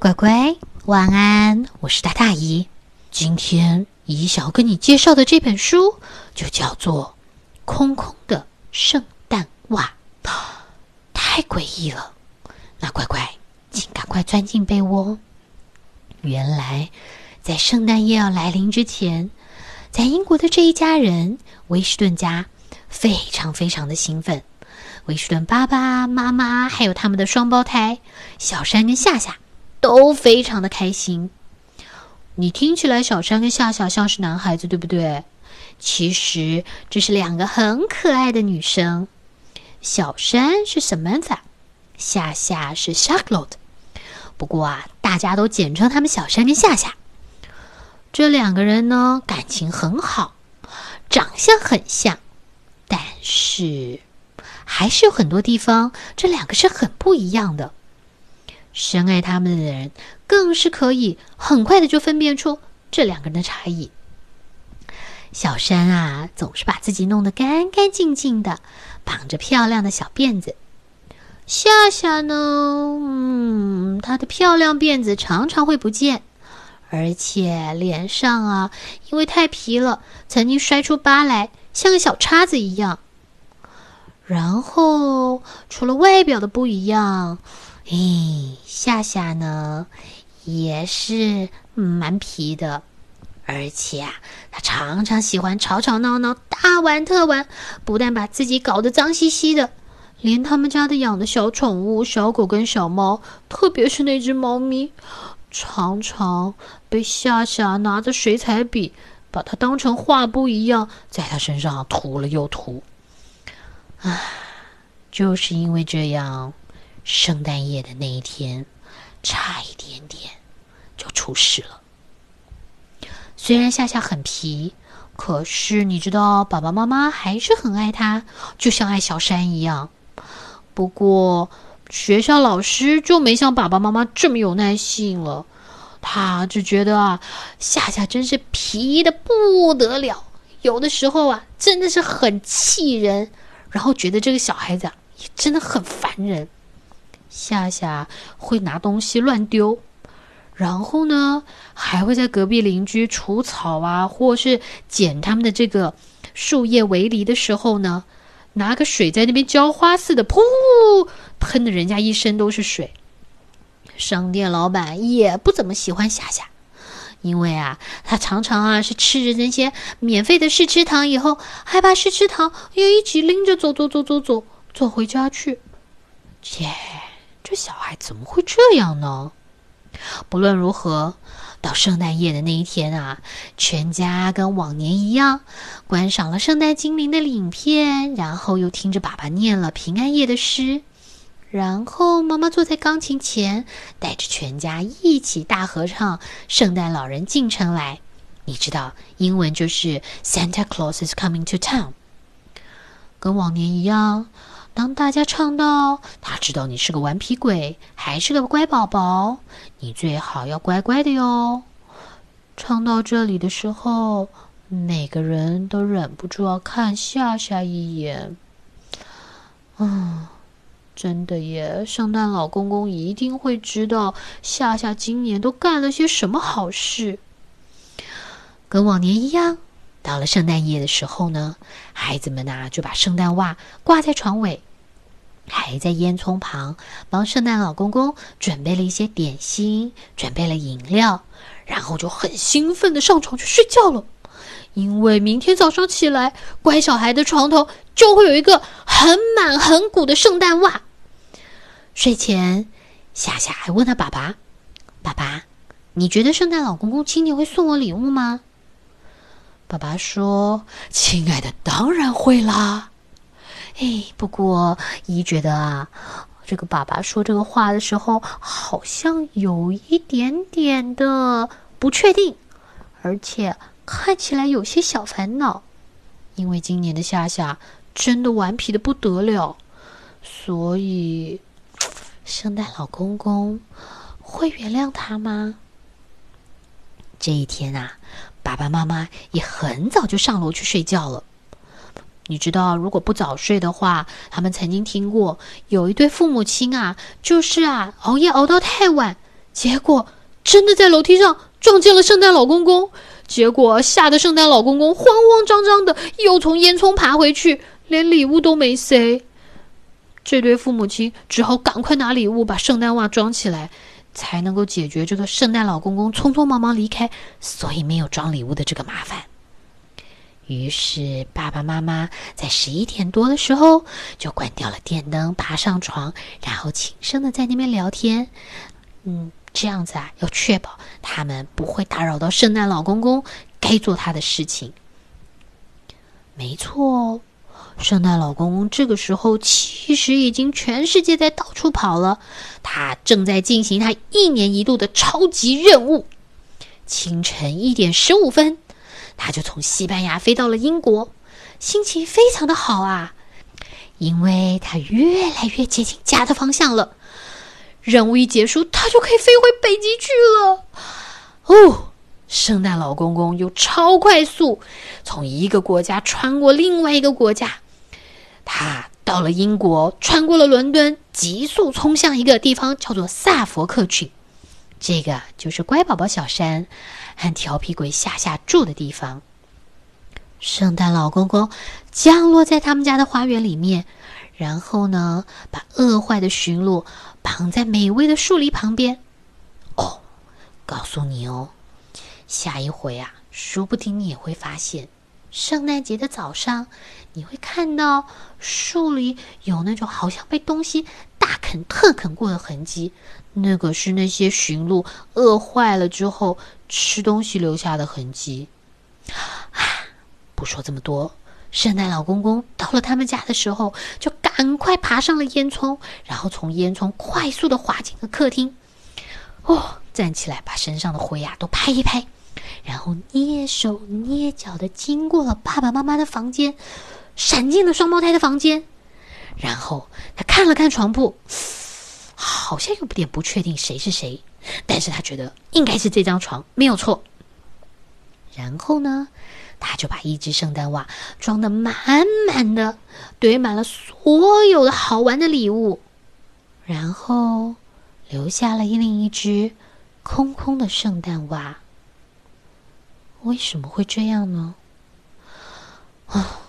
乖乖，晚安！我是大大姨。今天姨想要跟你介绍的这本书，就叫做《空空的圣诞袜》，太诡异了。那乖乖，请赶快钻进被窝。原来，在圣诞夜要来临之前，在英国的这一家人威士顿家非常非常的兴奋。威士顿爸爸妈妈还有他们的双胞胎小山跟夏夏。都非常的开心。你听起来，小山跟夏夏像是男孩子，对不对？其实这是两个很可爱的女生。小山是 Samantha，夏夏是 Charlotte。不过啊，大家都简称他们小山跟夏夏。这两个人呢，感情很好，长相很像，但是还是有很多地方，这两个是很不一样的。深爱他们的人，更是可以很快的就分辨出这两个人的差异。小山啊，总是把自己弄得干干净净的，绑着漂亮的小辫子。夏夏呢，嗯，她的漂亮辫子常常会不见，而且脸上啊，因为太皮了，曾经摔出疤来，像个小叉子一样。然后，除了外表的不一样。咦，夏夏呢，也是蛮皮的，而且啊，他常常喜欢吵吵闹闹、大玩特玩，不但把自己搞得脏兮兮的，连他们家的养的小宠物小狗跟小猫，特别是那只猫咪，常常被夏夏拿着水彩笔，把它当成画布一样，在它身上涂了又涂。唉，就是因为这样。圣诞夜的那一天，差一点点就出事了。虽然夏夏很皮，可是你知道，爸爸妈妈还是很爱他，就像爱小山一样。不过，学校老师就没像爸爸妈妈这么有耐性了。他只觉得啊，夏夏真是皮的不得了，有的时候啊，真的是很气人。然后觉得这个小孩子啊，也真的很烦人。夏夏会拿东西乱丢，然后呢，还会在隔壁邻居除草啊，或是捡他们的这个树叶围篱的时候呢，拿个水在那边浇花似的，噗，喷的人家一身都是水。商店老板也不怎么喜欢夏夏，因为啊，他常常啊是吃着那些免费的试吃糖以后，还把试吃糖也一起拎着走走走走走走回家去，切。这小孩怎么会这样呢？不论如何，到圣诞夜的那一天啊，全家跟往年一样，观赏了圣诞精灵的影片，然后又听着爸爸念了平安夜的诗，然后妈妈坐在钢琴前，带着全家一起大合唱《圣诞老人进城来》。你知道，英文就是 “Santa Claus is coming to town”。跟往年一样。当大家唱到“他知道你是个顽皮鬼，还是个乖宝宝，你最好要乖乖的哟”，唱到这里的时候，每个人都忍不住要看夏夏一眼。啊，真的耶！圣诞老公公一定会知道夏夏今年都干了些什么好事。跟往年一样，到了圣诞夜的时候呢，孩子们呐就把圣诞袜挂在床尾。还在烟囱旁帮圣诞老公公准备了一些点心，准备了饮料，然后就很兴奋的上床去睡觉了。因为明天早上起来，乖小孩的床头就会有一个很满很鼓的圣诞袜。睡前，夏夏还问他爸爸：“爸爸，你觉得圣诞老公公今年会送我礼物吗？”爸爸说：“亲爱的，当然会啦。”哎，不过姨觉得啊，这个爸爸说这个话的时候，好像有一点点的不确定，而且看起来有些小烦恼，因为今年的夏夏真的顽皮的不得了，所以圣诞老公公会原谅他吗？这一天啊，爸爸妈妈也很早就上楼去睡觉了。你知道，如果不早睡的话，他们曾经听过有一对父母亲啊，就是啊，熬夜熬到太晚，结果真的在楼梯上撞见了圣诞老公公。结果吓得圣诞老公公慌慌张张的，又从烟囱爬回去，连礼物都没塞。这对父母亲只好赶快拿礼物把圣诞袜装起来，才能够解决这个圣诞老公公匆匆忙忙离开，所以没有装礼物的这个麻烦。于是爸爸妈妈在十一点多的时候就关掉了电灯，爬上床，然后轻声的在那边聊天。嗯。这样子啊，要确保他们不会打扰到圣诞老公公该做他的事情。没错哦，圣诞老公公这个时候其实已经全世界在到处跑了，他正在进行他一年一度的超级任务。清晨一点十五分，他就从西班牙飞到了英国，心情非常的好啊，因为他越来越接近家的方向了。任务一结束，他就可以飞回北极去了。哦，圣诞老公公又超快速，从一个国家穿过另外一个国家。他到了英国，穿过了伦敦，急速冲向一个地方，叫做萨佛克郡。这个就是乖宝宝小山和调皮鬼夏夏住的地方。圣诞老公公降落在他们家的花园里面。然后呢，把饿坏的驯鹿绑在美味的树篱旁边。哦，告诉你哦，下一回啊，说不定你也会发现，圣诞节的早上，你会看到树里有那种好像被东西大啃特啃过的痕迹。那个是那些驯鹿饿坏了之后吃东西留下的痕迹。啊，不说这么多。圣诞老公公到了他们家的时候，就赶快爬上了烟囱，然后从烟囱快速的滑进了客厅。哦，站起来把身上的灰呀都拍一拍，然后蹑手蹑脚的经过了爸爸妈妈的房间，闪进了双胞胎的房间。然后他看了看床铺，好像有点不确定谁是谁，但是他觉得应该是这张床没有错。然后呢？他就把一只圣诞袜装的满满的，堆满了所有的好玩的礼物，然后留下了另一只空空的圣诞袜。为什么会这样呢？啊，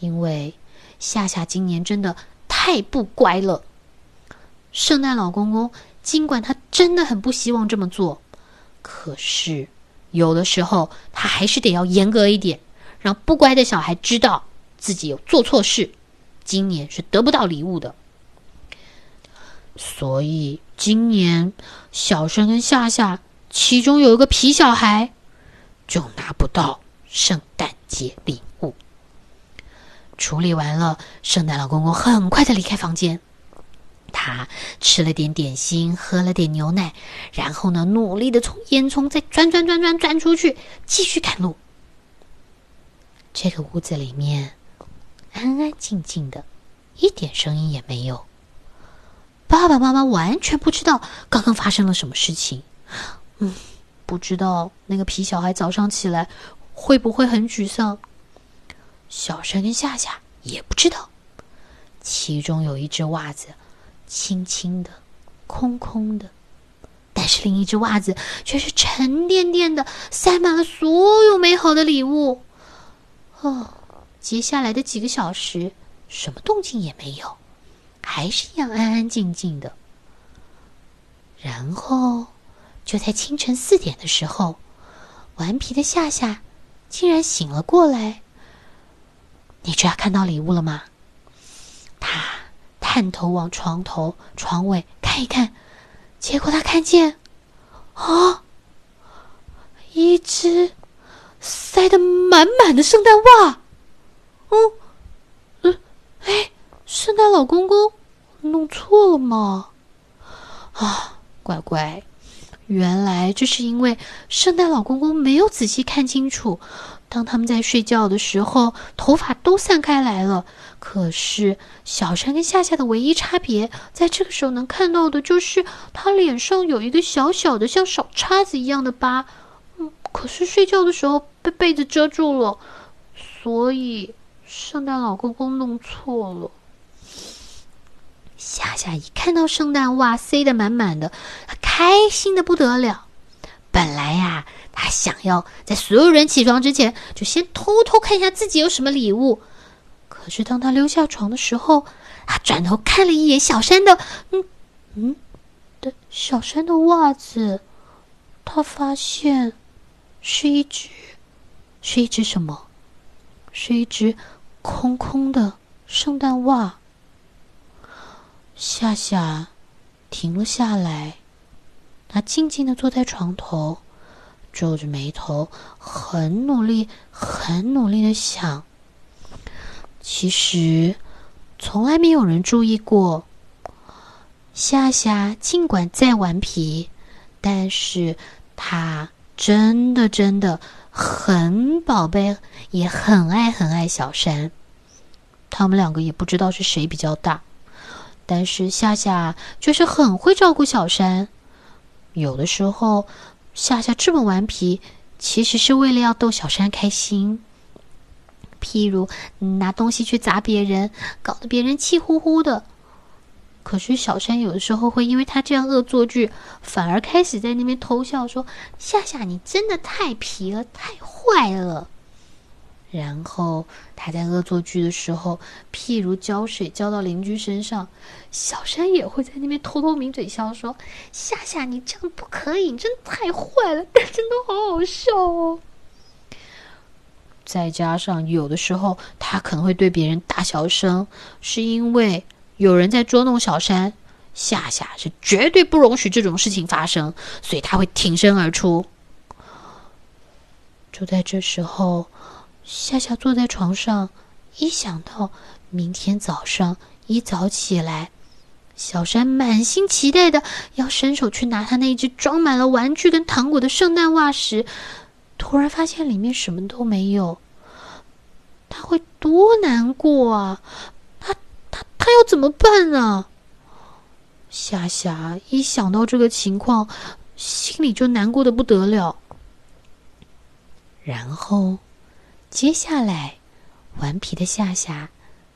因为夏夏今年真的太不乖了。圣诞老公公尽管他真的很不希望这么做，可是。有的时候，他还是得要严格一点，让不乖的小孩知道自己有做错事，今年是得不到礼物的。所以今年小生跟夏夏其中有一个皮小孩就拿不到圣诞节礼物。处理完了，圣诞老公公很快的离开房间。他吃了点点心，喝了点牛奶，然后呢，努力的从烟囱再钻钻钻钻钻出去，继续赶路。这个屋子里面安安静静的，一点声音也没有。爸爸妈妈完全不知道刚刚发生了什么事情，嗯，不知道那个皮小孩早上起来会不会很沮丧。小山跟夏夏也不知道，其中有一只袜子。轻轻的，空空的，但是另一只袜子却是沉甸甸的，塞满了所有美好的礼物。哦，接下来的几个小时，什么动静也没有，还是一样安安静静的。然后，就在清晨四点的时候，顽皮的夏夏竟然醒了过来。你这要看到礼物了吗？他。探头往床头、床尾看一看，结果他看见，啊，一只塞得满满的圣诞袜。嗯，嗯，哎，圣诞老公公弄错了吗？啊，乖乖，原来这是因为圣诞老公公没有仔细看清楚。当他们在睡觉的时候，头发都散开来了。可是小山跟夏夏的唯一差别，在这个时候能看到的就是他脸上有一个小小的像小叉子一样的疤。嗯，可是睡觉的时候被被子遮住了，所以圣诞老公公弄错了。夏夏一看到圣诞袜塞得满满的，他开心的不得了。本来呀，他想要在所有人起床之前，就先偷偷看一下自己有什么礼物。可是当他溜下床的时候，他转头看了一眼小山的，嗯嗯的小山的袜子，他发现是一只，是一只什么？是一只空空的圣诞袜。夏夏停了下来，他静静的坐在床头，皱着眉头，很努力、很努力的想。其实，从来没有人注意过，夏夏尽管再顽皮，但是他真的真的很宝贝，也很爱很爱小山。他们两个也不知道是谁比较大。但是夏夏就是很会照顾小山，有的时候夏夏这么顽皮，其实是为了要逗小山开心。譬如拿东西去砸别人，搞得别人气呼呼的。可是小山有的时候会因为他这样恶作剧，反而开始在那边偷笑，说：“夏夏，你真的太皮了，太坏了。”然后他在恶作剧的时候，譬如浇水浇到邻居身上，小山也会在那边偷偷抿嘴笑，说：“夏夏，你这样不可以，你真的太坏了，但真的好好笑哦。”再加上有的时候他可能会对别人大小声，是因为有人在捉弄小山，夏夏是绝对不容许这种事情发生，所以他会挺身而出。就在这时候。夏夏坐在床上，一想到明天早上一早起来，小山满心期待的要伸手去拿他那只装满了玩具跟糖果的圣诞袜时，突然发现里面什么都没有，他会多难过啊！他他他要怎么办呢？夏夏一想到这个情况，心里就难过的不得了，然后。接下来，顽皮的夏夏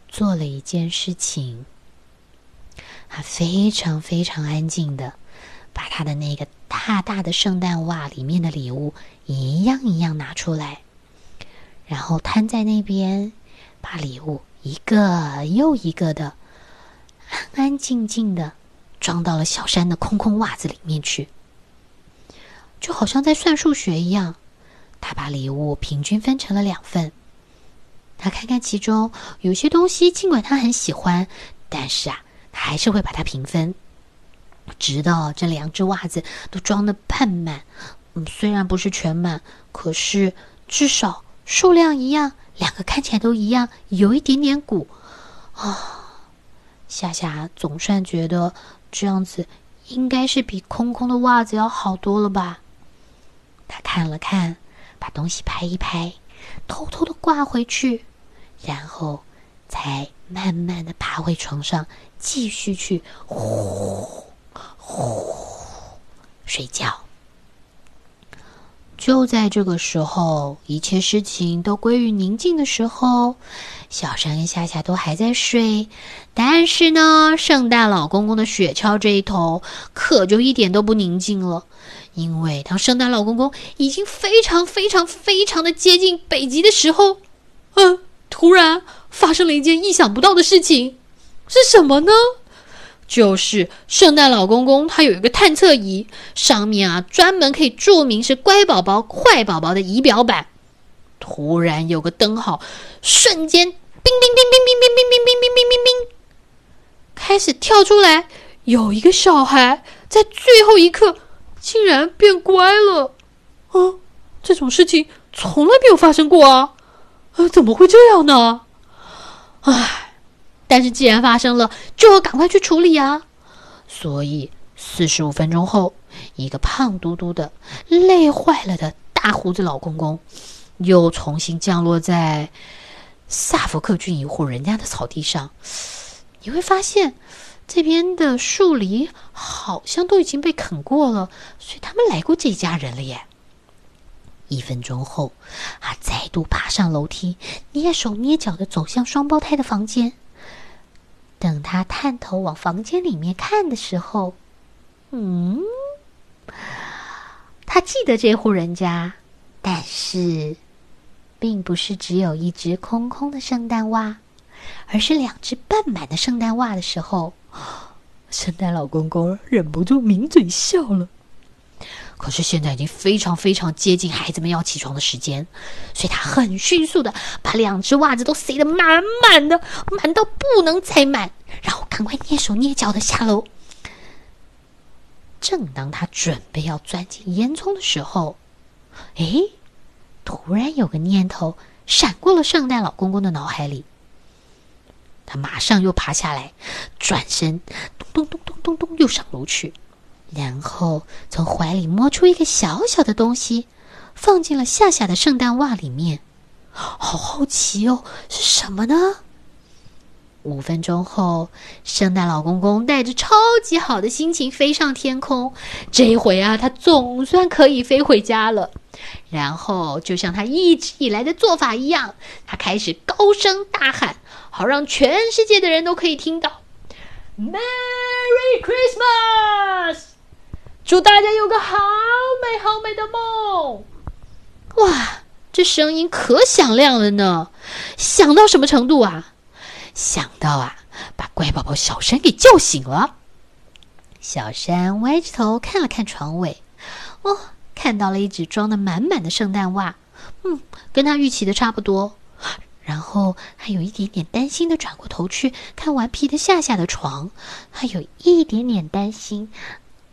做了一件事情。他非常非常安静的，把他的那个大大的圣诞袜里面的礼物一样一样拿出来，然后摊在那边，把礼物一个又一个的安安静静的装到了小山的空空袜子里面去，就好像在算数学一样。他把礼物平均分成了两份。他看看其中有些东西，尽管他很喜欢，但是啊，他还是会把它平分，直到这两只袜子都装的半满。嗯，虽然不是全满，可是至少数量一样，两个看起来都一样，有一点点鼓啊。夏夏总算觉得这样子应该是比空空的袜子要好多了吧。他看了看。把东西拍一拍，偷偷的挂回去，然后才慢慢的爬回床上，继续去呼呼睡觉。就在这个时候，一切事情都归于宁静的时候，小山跟夏夏都还在睡，但是呢，圣诞老公公的雪橇这一头可就一点都不宁静了。因为当圣诞老公公已经非常非常非常的接近北极的时候，嗯，突然发生了一件意想不到的事情，是什么呢？就是圣诞老公公他有一个探测仪，上面啊专门可以注明是乖宝宝、坏宝宝的仪表板。突然有个灯号，瞬间叮叮叮叮叮叮叮叮叮叮叮叮，开始跳出来，有一个小孩在最后一刻。竟然变乖了，啊！这种事情从来没有发生过啊！啊，怎么会这样呢？唉，但是既然发生了，就要赶快去处理啊！所以四十五分钟后，一个胖嘟嘟的、累坏了的大胡子老公公，又重新降落在萨福克郡一户人家的草地上。你会发现。这边的树篱好像都已经被啃过了，所以他们来过这家人了耶。一分钟后，他再度爬上楼梯，蹑手蹑脚的走向双胞胎的房间。等他探头往房间里面看的时候，嗯，他记得这户人家，但是并不是只有一只空空的圣诞袜，而是两只半满的圣诞袜的时候，圣诞老公公忍不住抿嘴笑了。可是现在已经非常非常接近孩子们要起床的时间，所以他很迅速的把两只袜子都塞得满满的，满到不能再满，然后赶快蹑手蹑脚的下楼。正当他准备要钻进烟囱的时候，哎，突然有个念头闪过了圣诞老公公的脑海里，他马上又爬下来，转身，咚咚咚咚咚咚，又上楼去。然后从怀里摸出一个小小的东西，放进了夏夏的圣诞袜里面。好好奇哦，是什么呢？五分钟后，圣诞老公公带着超级好的心情飞上天空。这一回啊，他总算可以飞回家了。然后，就像他一直以来的做法一样，他开始高声大喊，好让全世界的人都可以听到：“Merry Christmas！” 祝大家有个好美好美的梦！哇，这声音可响亮了呢！响到什么程度啊？响到啊，把乖宝宝小山给叫醒了。小山歪着头看了看床尾，哦，看到了一只装的满满的圣诞袜，嗯，跟他预期的差不多。然后还有一点点担心的转过头去看顽皮的夏夏的床，还有一点点担心。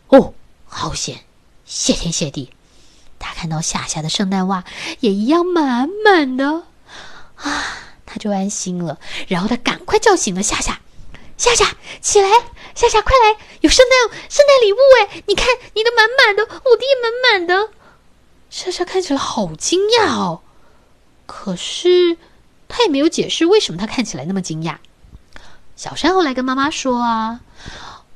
哦。好险！谢天谢地，他看到夏夏的圣诞袜也一样满满的，啊，他就安心了。然后他赶快叫醒了夏夏，夏夏起来，夏夏快来，有圣诞圣诞礼物哎！你看你的满满的，我的也满满的。夏夏看起来好惊讶哦，可是他也没有解释为什么他看起来那么惊讶。小山后来跟妈妈说啊，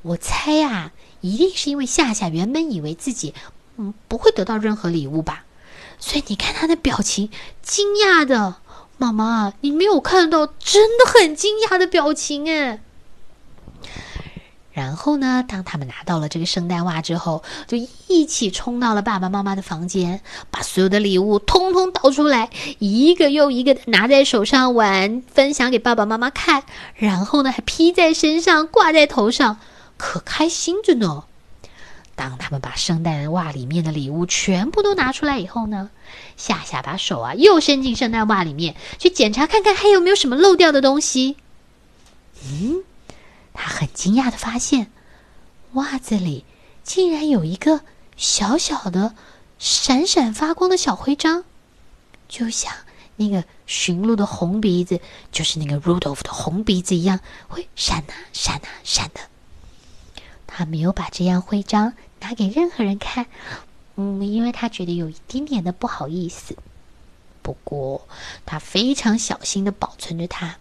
我猜呀。一定是因为夏夏原本以为自己，嗯，不会得到任何礼物吧，所以你看他的表情，惊讶的，妈妈，你没有看到，真的很惊讶的表情哎。然后呢，当他们拿到了这个圣诞袜之后，就一起冲到了爸爸妈妈的房间，把所有的礼物通通倒出来，一个又一个的拿在手上玩，分享给爸爸妈妈看，然后呢，还披在身上，挂在头上。可开心着呢。当他们把圣诞袜里面的礼物全部都拿出来以后呢，夏夏把手啊又伸进圣诞袜里面去检查看看还有没有什么漏掉的东西。嗯，他很惊讶的发现，袜子里竟然有一个小小的、闪闪发光的小徽章，就像那个驯鹿的红鼻子，就是那个 Rudolph 的红鼻子一样，会闪啊闪啊闪的。他没有把这样徽章拿给任何人看，嗯，因为他觉得有一点点的不好意思。不过，他非常小心的保存着它，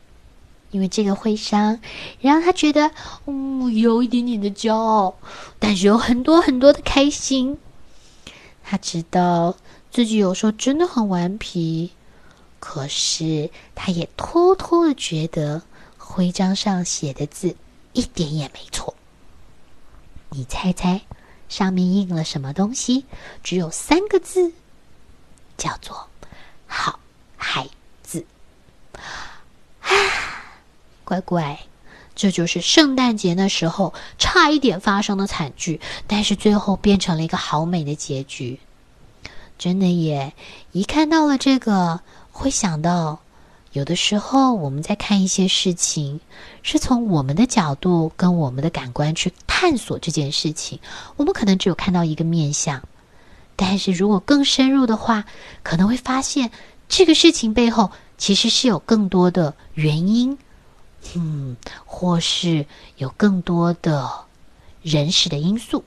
因为这个徽章让他觉得，嗯，有一点点的骄傲，但是有很多很多的开心。他知道自己有时候真的很顽皮，可是他也偷偷的觉得徽章上写的字一点也没错。你猜猜，上面印了什么东西？只有三个字，叫做“好孩子”。啊，乖乖，这就是圣诞节那时候差一点发生的惨剧，但是最后变成了一个好美的结局。真的耶！一看到了这个，会想到。有的时候，我们在看一些事情，是从我们的角度跟我们的感官去探索这件事情。我们可能只有看到一个面相，但是如果更深入的话，可能会发现这个事情背后其实是有更多的原因，嗯，或是有更多的人事的因素。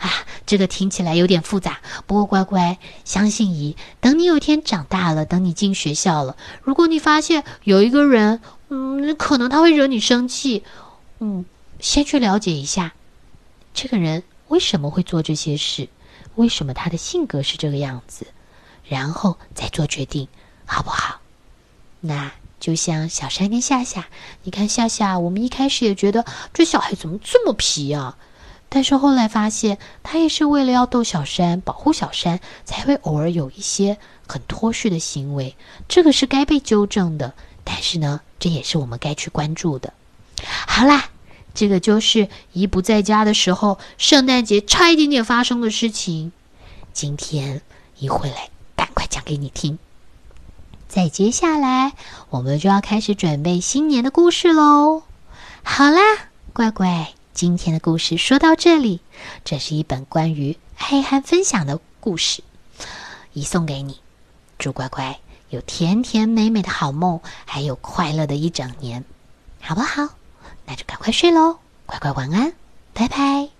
啊，这个听起来有点复杂。不过乖乖，相信姨，等你有一天长大了，等你进学校了，如果你发现有一个人，嗯，可能他会惹你生气，嗯，先去了解一下，这个人为什么会做这些事，为什么他的性格是这个样子，然后再做决定，好不好？那就像小山跟夏夏，你看夏夏，我们一开始也觉得这小孩怎么这么皮啊？但是后来发现，他也是为了要逗小山、保护小山，才会偶尔有一些很脱序的行为。这个是该被纠正的，但是呢，这也是我们该去关注的。好啦，这个就是姨不在家的时候，圣诞节差一点点发生的事情。今天姨回来，赶快讲给你听。再接下来，我们就要开始准备新年的故事喽。好啦，乖乖，今天的故事说到这里。这是一本关于爱和分享的故事，一送给你。祝乖乖有甜甜美美的好梦，还有快乐的一整年，好不好？那就赶快睡喽，乖乖晚安，拜拜。